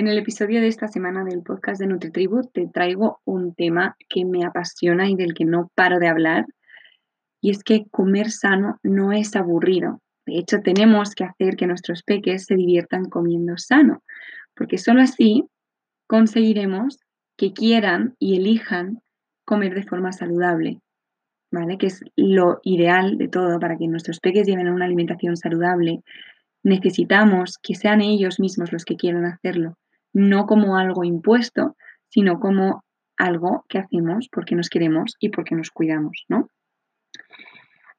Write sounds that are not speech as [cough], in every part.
En el episodio de esta semana del podcast de NutriTribu te traigo un tema que me apasiona y del que no paro de hablar, y es que comer sano no es aburrido. De hecho, tenemos que hacer que nuestros peques se diviertan comiendo sano, porque solo así conseguiremos que quieran y elijan comer de forma saludable, ¿vale? Que es lo ideal de todo para que nuestros peques lleven una alimentación saludable. Necesitamos que sean ellos mismos los que quieran hacerlo no como algo impuesto, sino como algo que hacemos porque nos queremos y porque nos cuidamos, ¿no?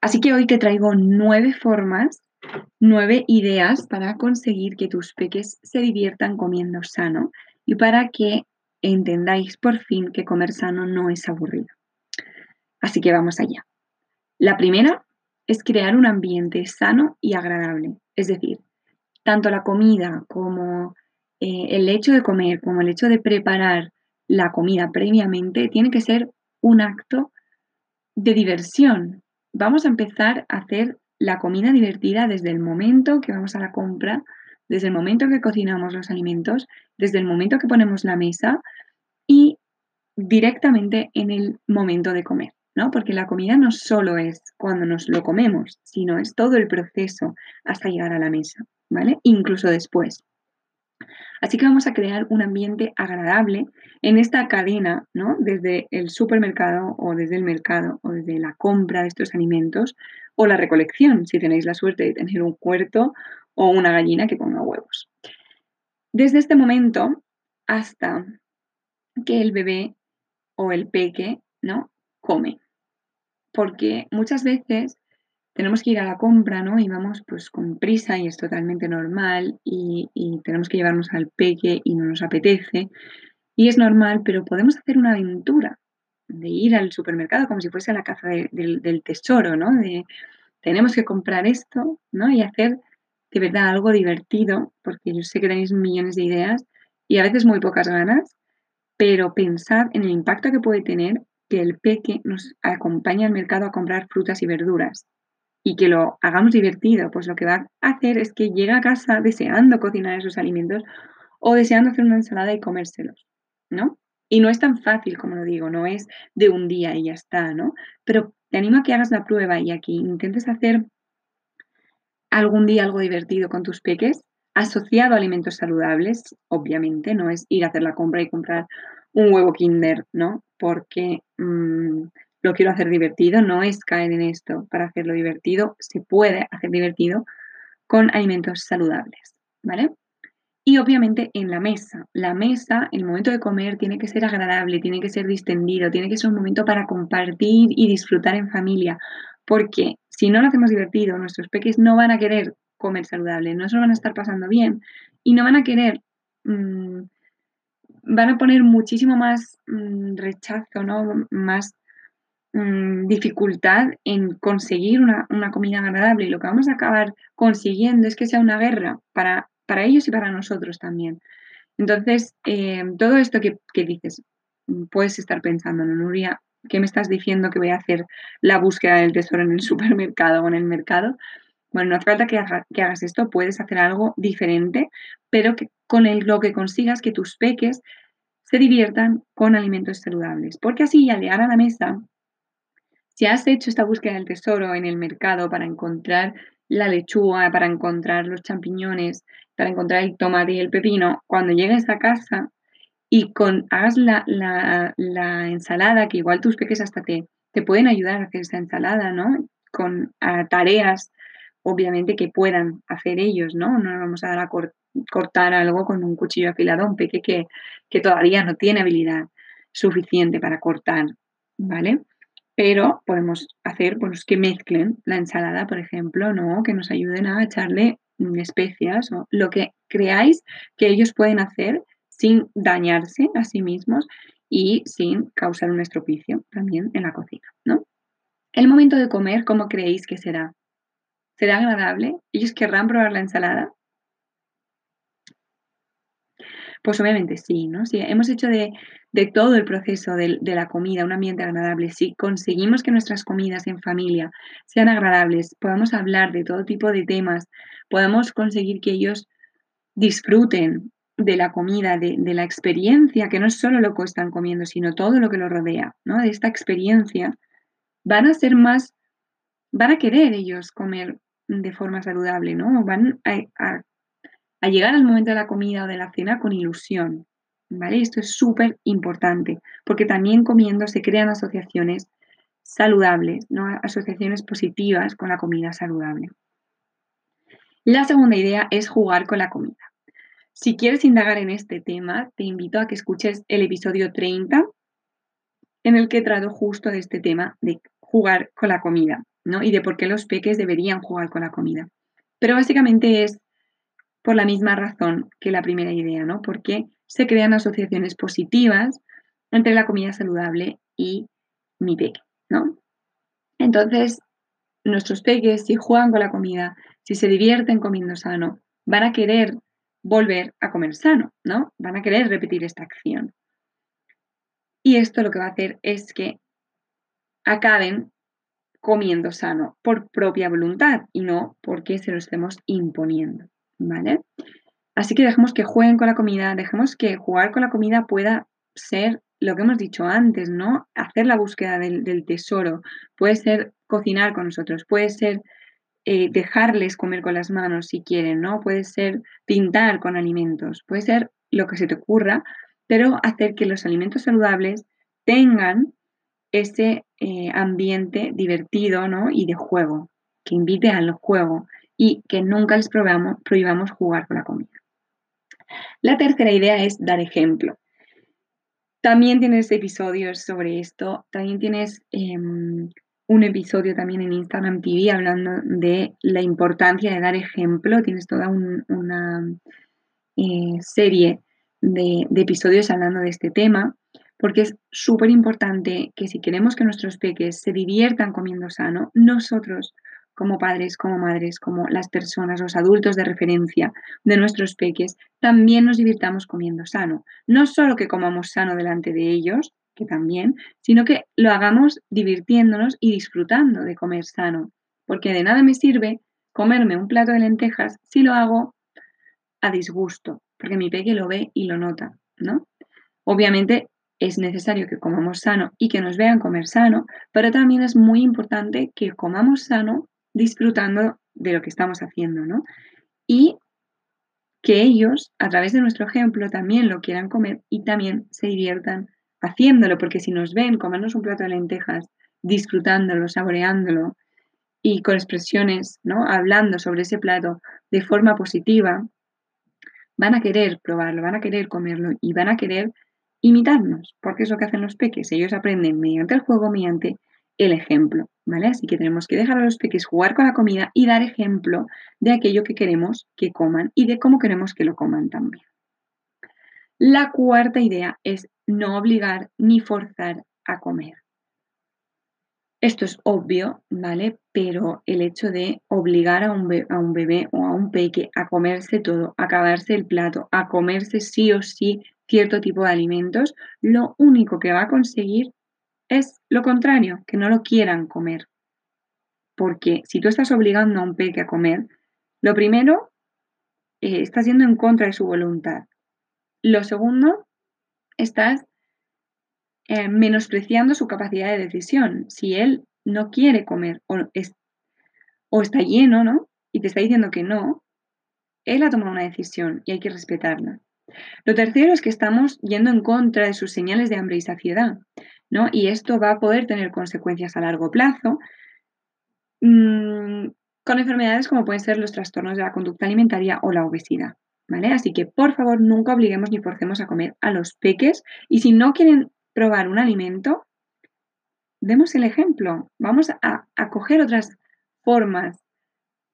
Así que hoy te traigo nueve formas, nueve ideas para conseguir que tus peques se diviertan comiendo sano y para que entendáis por fin que comer sano no es aburrido. Así que vamos allá. La primera es crear un ambiente sano y agradable, es decir, tanto la comida como eh, el hecho de comer como el hecho de preparar la comida previamente tiene que ser un acto de diversión. Vamos a empezar a hacer la comida divertida desde el momento que vamos a la compra, desde el momento que cocinamos los alimentos, desde el momento que ponemos la mesa y directamente en el momento de comer, ¿no? Porque la comida no solo es cuando nos lo comemos, sino es todo el proceso hasta llegar a la mesa, ¿vale? Incluso después. Así que vamos a crear un ambiente agradable en esta cadena, ¿no? Desde el supermercado o desde el mercado o desde la compra de estos alimentos o la recolección, si tenéis la suerte de tener un cuerto o una gallina que ponga huevos. Desde este momento hasta que el bebé o el peque, ¿no? Come. Porque muchas veces tenemos que ir a la compra, ¿no? Y vamos pues con prisa y es totalmente normal y, tenemos que llevarnos al peque y no nos apetece. Y es normal, pero podemos hacer una aventura de ir al supermercado como si fuese la caza del tesoro, ¿no? De tenemos que comprar esto, ¿no? Y hacer de verdad algo divertido, porque yo sé que tenéis millones de ideas y a veces muy pocas ganas, pero pensad en el impacto que puede tener que el peque nos acompañe al mercado a comprar frutas y verduras y que lo hagamos divertido, pues lo que va a hacer es que llegue a casa deseando cocinar esos alimentos o deseando hacer una ensalada y comérselos, ¿no? Y no es tan fácil, como lo digo, no es de un día y ya está, ¿no? Pero te animo a que hagas la prueba y a que intentes hacer algún día algo divertido con tus peques, asociado a alimentos saludables, obviamente, no es ir a hacer la compra y comprar un huevo kinder, ¿no? Porque mm, lo quiero hacer divertido, no es caer en esto para hacerlo divertido, se puede hacer divertido con alimentos saludables, ¿vale? Y obviamente en la mesa, la mesa, el momento de comer tiene que ser agradable, tiene que ser distendido, tiene que ser un momento para compartir y disfrutar en familia, porque si no lo hacemos divertido, nuestros peques no van a querer comer saludable, no se lo van a estar pasando bien y no van a querer, mm, van a poner muchísimo más mm, rechazo, ¿no? Más Mm, dificultad en conseguir una, comida agradable y lo que vamos a acabar consiguiendo es que sea una guerra para, para ellos y para nosotros también. Entonces, eh, todo esto que, dices, mm, puedes estar pensando, ¿no, Nuria? ¿Qué me estás diciendo que voy a hacer la búsqueda del tesoro en el [laughs] supermercado o en el mercado? Bueno, no hace falta que, hagas esto, puedes hacer algo diferente, pero que con lo que consigas que tus peques se diviertan con alimentos saludables. Porque así al llegar a la mesa, si has hecho esta búsqueda del tesoro en el mercado para encontrar la lechuga, para encontrar los champiñones, para encontrar el tomate y el pepino, cuando llegues a casa y con, hagas la, ensalada, que igual tus peques hasta te, te pueden ayudar a hacer esa ensalada, ¿no? Con tareas obviamente que puedan hacer ellos, ¿no? No vamos a dar a cortar algo con un cuchillo afilado un peque que, que todavía no tiene habilidad suficiente para cortar, ¿vale? Pero podemos hacer, pues que mezclen la ensalada, por ejemplo, ¿no? Que nos ayuden a echarle especias o lo que creáis que ellos pueden hacer sin dañarse a sí mismos y sin causar un estropicio también en la cocina, ¿no? El momento de comer, ¿cómo creéis que será? ¿Será agradable? ¿Ellos querrán probar la ensalada? Pues obviamente sí, ¿no? Si hemos hecho de, todo el proceso de, la comida un ambiente agradable, si conseguimos que nuestras comidas en familia sean agradables, podamos hablar de todo tipo de temas, podamos conseguir que ellos disfruten de la comida, de, de, la experiencia, que no es solo lo que están comiendo, sino todo lo que los rodea, ¿no? De esta experiencia, van a ser más, van a querer ellos comer de forma saludable, ¿no? Van a, llegar al momento de la comida o de la cena con ilusión, ¿vale? Esto es súper importante, porque también comiendo se crean asociaciones saludables, ¿no? Asociaciones positivas con la comida saludable. La segunda idea es jugar con la comida. Si quieres indagar en este tema, te invito a que escuches el episodio 30, en el que trato justo de este tema de jugar con la comida. ¿no? Y de por qué los peques deberían jugar con la comida. Pero básicamente es por la misma razón que la primera idea, ¿no? Porque se crean asociaciones positivas entre la comida saludable y mi peque, ¿no? Entonces, nuestros peques, si juegan con la comida, si se divierten comiendo sano, van a querer volver a comer sano, ¿no? Van a querer repetir esta acción. Y esto lo que va a hacer es que acaben comiendo sano por propia voluntad y no porque se lo estemos imponiendo, ¿vale? Así que dejemos que jueguen con la comida, dejemos que jugar con la comida pueda ser lo que hemos dicho antes, ¿no? Hacer la búsqueda del, tesoro, puede ser cocinar con nosotros, puede ser eh, dejarles comer con las manos si quieren, ¿no? Puede ser pintar con alimentos, puede ser lo que se te ocurra, pero hacer que los alimentos saludables tengan ese eh, ambiente divertido ¿no? y de juego, que invite al juego y que nunca les prohibamos, jugar con la comida. La tercera idea es dar ejemplo. También tienes episodios sobre esto, también tienes em, un episodio también en Instagram TV hablando de la importancia de dar ejemplo, tienes toda una eh, serie de episodios hablando de este tema porque es súper importante que si queremos que nuestros peques se diviertan comiendo sano, nosotros como padres, como madres, como las personas, los adultos de referencia de nuestros peques, también nos divirtamos comiendo sano. No solo que comamos sano delante de ellos, que también, sino que lo hagamos divirtiéndonos y disfrutando de comer sano. Porque de nada me sirve comerme un plato de lentejas si lo hago a disgusto, porque mi peque lo ve y lo nota, ¿no? Obviamente es necesario que comamos sano y que nos vean comer sano, pero también es muy importante que comamos sano disfrutando de lo que estamos haciendo, ¿no? Y que ellos, a través de nuestro ejemplo, también lo quieran comer y también se diviertan haciéndolo, porque si nos ven comernos un plato de lentejas, disfrutándolo, saboreándolo y con expresiones, ¿no? Hablando sobre ese plato de forma positiva, van a querer probarlo, van a querer comerlo y van a querer imitarnos, porque es lo que hacen los peques. Ellos aprenden mediante el juego, mediante el ejemplo, ¿vale? Así que tenemos que dejar a los peques jugar con la comida y dar ejemplo de aquello que queremos que coman y de cómo queremos que lo coman también. La cuarta idea es no obligar ni forzar a comer. Esto es obvio, ¿vale? Pero el hecho de obligar a un, bebé o a un peque a comerse todo, a acabarse el plato, a comerse sí o sí cierto tipo de alimentos, lo único que va a conseguir es lo contrario, que no lo quieran comer. porque si tú estás obligando a un peque a comer, lo primero, eh, estás yendo en contra de su voluntad. Lo segundo, estás eh, menospreciando su capacidad de decisión. Si él no quiere comer o, o está lleno, ¿no? Y te está diciendo que no, él ha tomado una decisión y hay que respetarla. Lo tercero es que estamos yendo en contra de sus señales de hambre y saciedad, ¿no? Y esto va a poder tener consecuencias a largo plazo mmm, con enfermedades como pueden ser los trastornos de la conducta alimentaria o la obesidad, ¿vale? Así que por favor nunca obliguemos ni forcemos a comer a los peques y si no quieren probar un alimento, demos el ejemplo. Vamos a, a coger otras formas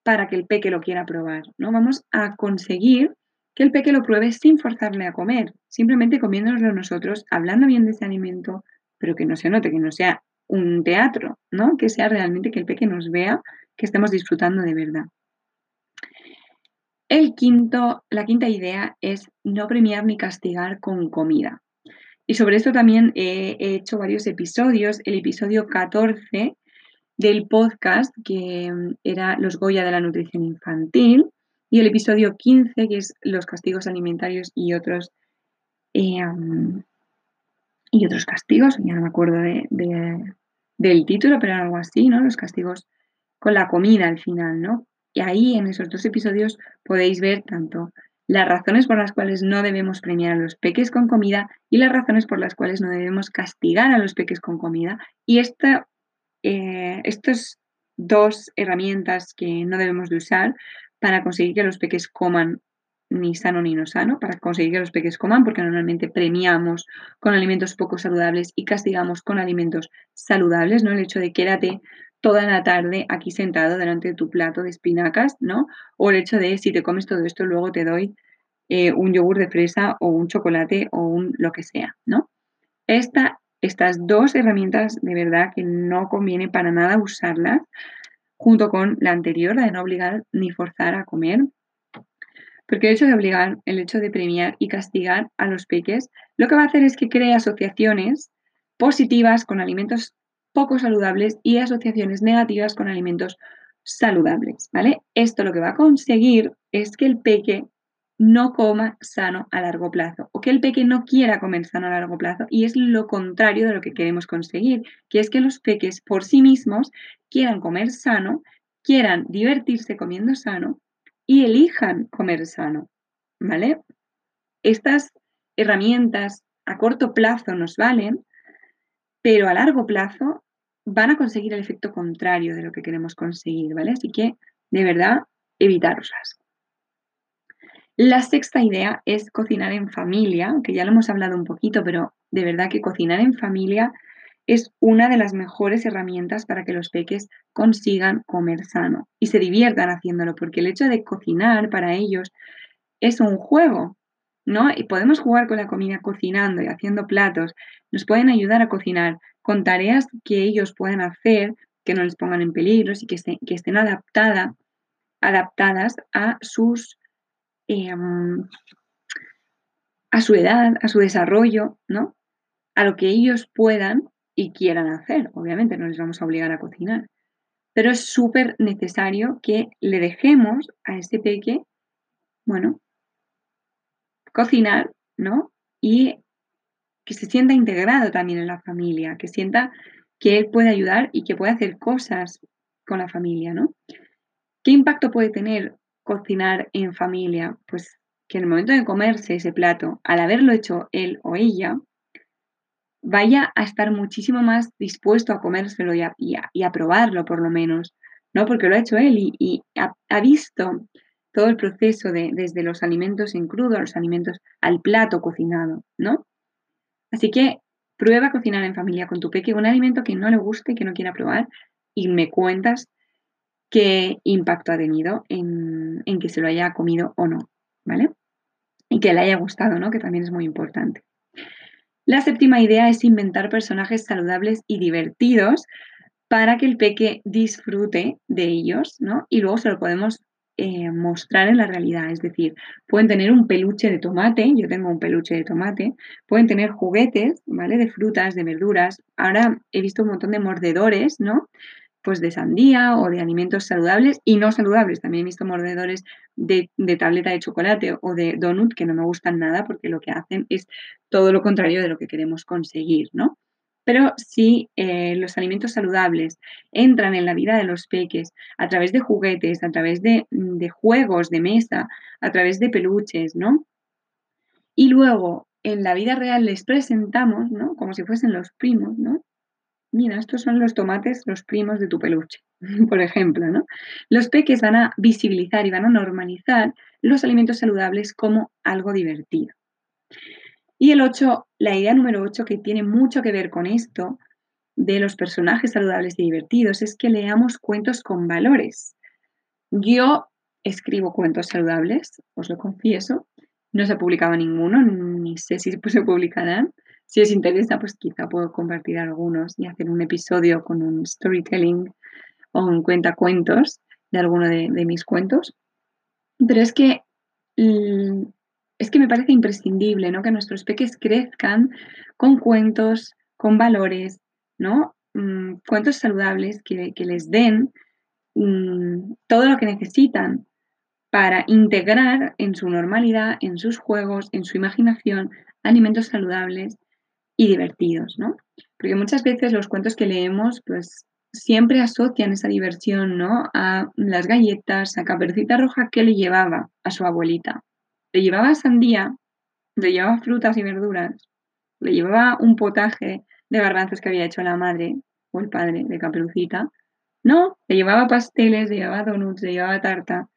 para que el peque lo quiera probar, ¿no? Vamos a conseguir que el peque lo pruebe sin forzarle a comer, simplemente comiéndonoslo nosotros, hablando bien de ese alimento, pero que no se note, que no sea un teatro, ¿no? Que sea realmente que el peque nos vea que estemos disfrutando de verdad. El quinto, la quinta idea es no premiar ni castigar con comida. Y sobre esto también he, hecho varios episodios. El episodio 14 del podcast, que era Los Goya de la Nutrición Infantil, y el episodio 15, que es Los castigos alimentarios y otros, eh, y otros castigos, ya no me acuerdo del título, pero algo así, ¿no? Los castigos con la comida al final, ¿no? Y ahí en esos dos episodios podéis ver tanto las razones por las cuales no debemos premiar a los peques con comida y las razones por las cuales no debemos castigar a los peques con comida. Y esta, eh, estas dos herramientas que no debemos de usar para conseguir que los peques coman ni sano ni no sano, para conseguir que los peques coman, porque normalmente premiamos con alimentos poco saludables y castigamos con alimentos saludables, ¿no? El hecho de quédate toda la tarde aquí sentado delante de tu plato de espinacas, ¿no? O el hecho de si te comes todo esto, luego te doy eh, un yogur de fresa o un chocolate o un lo que sea, ¿no? Esta, estas dos herramientas de verdad que no conviene para nada usarlas junto con la anterior, la de no obligar ni forzar a comer. Porque el hecho de obligar, el hecho de premiar y castigar a los peques, lo que va a hacer es que cree asociaciones positivas con alimentos poco saludables y asociaciones negativas con alimentos saludables, ¿vale? Esto lo que va a conseguir es que el peque no coma sano a largo plazo o que el peque no quiera comer sano a largo plazo y es lo contrario de lo que queremos conseguir, que es que los peques por sí mismos quieran comer sano, quieran divertirse comiendo sano y elijan comer sano, ¿vale? Estas herramientas a corto plazo nos valen, pero a largo plazo van a conseguir el efecto contrario de lo que queremos conseguir, ¿vale? Así que, de verdad, evitaroslas. La sexta idea es cocinar en familia, que ya lo hemos hablado un poquito, pero de verdad que cocinar en familia es una de las mejores herramientas para que los peques consigan comer sano y se diviertan haciéndolo, porque el hecho de cocinar para ellos es un juego, ¿no? Y podemos jugar con la comida cocinando y haciendo platos, nos pueden ayudar a cocinar con tareas que ellos puedan hacer, que no les pongan en peligro y que, estén adaptada, adaptadas a sus Em, a su edad, a su desarrollo, ¿no? A lo que ellos puedan y quieran hacer. Obviamente no les vamos a obligar a cocinar. Pero es súper necesario que le dejemos a ese peque, bueno, cocinar, ¿no? Y que se sienta integrado también en la familia, que sienta que él puede ayudar y que puede hacer cosas con la familia, ¿no? ¿Qué impacto puede tener cocinar en familia, pues que en el momento de comerse ese plato, al haberlo hecho él o ella, vaya a estar muchísimo más dispuesto a comérselo y a, probarlo por lo menos, ¿no? Porque lo ha hecho él y, ha, visto todo el proceso de, desde los alimentos en crudo a los alimentos al plato cocinado, ¿no? Así que prueba a cocinar en familia con tu peque un alimento que no le guste, que no quiera probar y me cuentas qué impacto ha tenido en, que se lo haya comido o no, ¿vale? Y que le haya gustado, ¿no? Que también es muy importante. La séptima idea es inventar personajes saludables y divertidos para que el peque disfrute de ellos, ¿no? Y luego se lo podemos eh, mostrar en la realidad. Es decir, pueden tener un peluche de tomate, yo tengo un peluche de tomate, pueden tener juguetes, ¿vale? De frutas, de verduras. Ahora he visto un montón de mordedores, ¿no? Pues de sandía o de alimentos saludables y no saludables. También he visto mordedores de, tableta de chocolate o de donut que no me gustan nada porque lo que hacen es todo lo contrario de lo que queremos conseguir, ¿no? Pero si eh, los alimentos saludables entran en la vida de los peques a través de juguetes, a través de, de juegos de mesa, a través de peluches, ¿no? Y luego en la vida real les presentamos, ¿no? Como si fuesen los primos, ¿no? Mira, estos son los tomates, los primos de tu peluche, [laughs] por ejemplo, ¿no? Los peques van a visibilizar y van a normalizar los alimentos saludables como algo divertido. Y el 8, la idea número 8 que tiene mucho que ver con esto de los personajes saludables y divertidos es que leamos cuentos con valores. Yo escribo cuentos saludables, os lo confieso, no se ha publicado ninguno, ni sé si se publicarán, si os interesa, pues quizá puedo compartir algunos y hacer un episodio con un storytelling o un cuentacuentos de alguno de, mis cuentos. Pero es que mm, es que me parece imprescindible, ¿no? Que nuestros peques crezcan con cuentos, con valores, ¿no? Mm, cuentos saludables que, les den mm, todo lo que necesitan para integrar en su normalidad, en sus juegos, en su imaginación, alimentos saludables y divertidos, ¿no? Porque muchas veces los cuentos que leemos, pues siempre asocian esa diversión, ¿no? A las galletas, a Caperucita Roja que le llevaba a su abuelita. Le llevaba sandía, le llevaba frutas y verduras, le llevaba un potaje de garbanzos que había hecho la madre o el padre de Caperucita. No, le llevaba pasteles, le llevaba donuts, le llevaba tarta.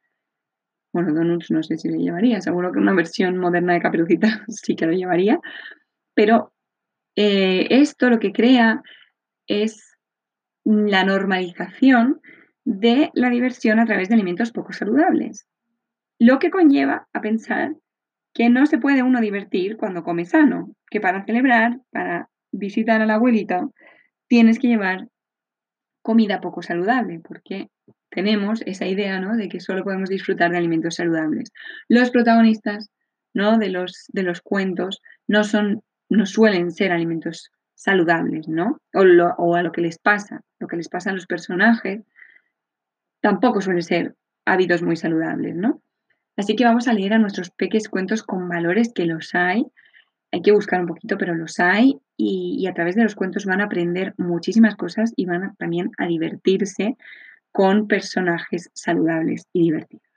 Bueno, donuts no sé si le llevaría, seguro que una versión moderna de Caperucita [laughs] sí que lo llevaría, pero eh, esto lo que crea es la normalización de la diversión a través de alimentos poco saludables, lo que conlleva a pensar que no se puede uno divertir cuando come sano, que para celebrar, para visitar a la abuelita, tienes que llevar comida poco saludable, porque tenemos esa idea ¿no? de que solo podemos disfrutar de alimentos saludables. Los protagonistas ¿no? de, los, de los cuentos no son no suelen ser alimentos saludables, ¿no? O, a lo que les pasa, lo que les pasa a los personajes, tampoco suelen ser hábitos muy saludables, ¿no? Así que vamos a leer a nuestros peques cuentos con valores que los hay. Hay que buscar un poquito, pero los hay y, y a través de los cuentos van a aprender muchísimas cosas y van también a divertirse con personajes saludables y divertidos.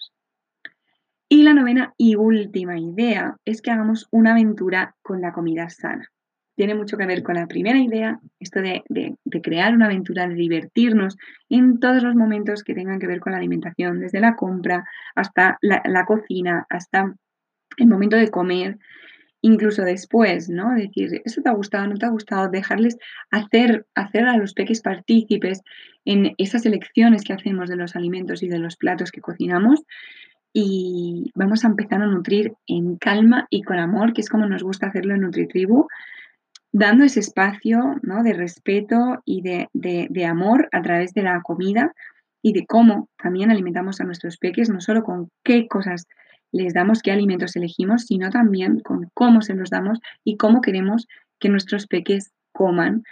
Y la novena y última idea es que hagamos una aventura con la comida sana. Tiene mucho que ver con la primera idea, esto de, crear una aventura, de divertirnos en todos los momentos que tengan que ver con la alimentación, desde la compra hasta la, cocina, hasta el momento de comer, incluso después, ¿no? Decir, ¿eso te ha gustado, no te ha gustado? Dejarles hacer, hacer a los peques partícipes en esas elecciones que hacemos de los alimentos y de los platos que cocinamos y vamos a empezar a nutrir en calma y con amor, que es como nos gusta hacerlo en NutriTribu, dando ese espacio ¿no? de respeto y de, de, amor a través de la comida y de cómo también alimentamos a nuestros peques, no solo con qué cosas les damos, qué alimentos elegimos, sino también con cómo se los damos y cómo queremos que nuestros peques coman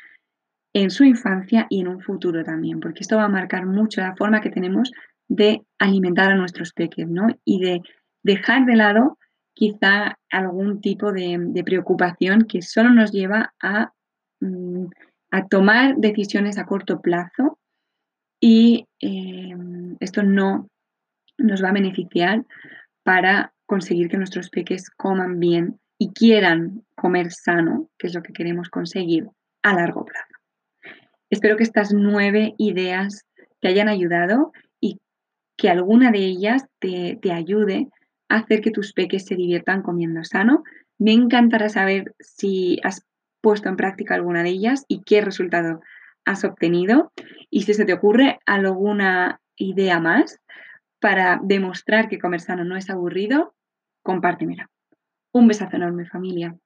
en su infancia y en un futuro también, porque esto va a marcar mucho la forma que tenemos de alimentar a nuestros peques, ¿no? Y de dejar de lado quizá algún tipo de, preocupación que solo nos lleva a, mm, a, tomar decisiones a corto plazo y eh, esto no nos va a beneficiar para conseguir que nuestros peques coman bien y quieran comer sano, que es lo que queremos conseguir a largo plazo. Espero que estas nueve ideas te hayan ayudado que alguna de ellas te, ayude a hacer que tus peques se diviertan comiendo sano. Me encantará saber si has puesto en práctica alguna de ellas y qué resultado has obtenido. Y si se te ocurre alguna idea más para demostrar que comer sano no es aburrido, compártemela. Un besazo enorme familia.